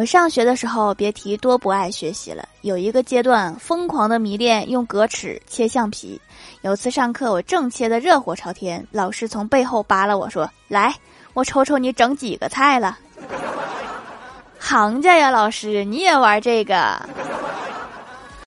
我上学的时候别提多不爱学习了有一个阶段疯狂的迷恋用格尺切橡皮。有次上课我正切得热火朝天老师从背后扒拉我说来我瞅瞅你整几个菜了。行家呀老师你也玩这个。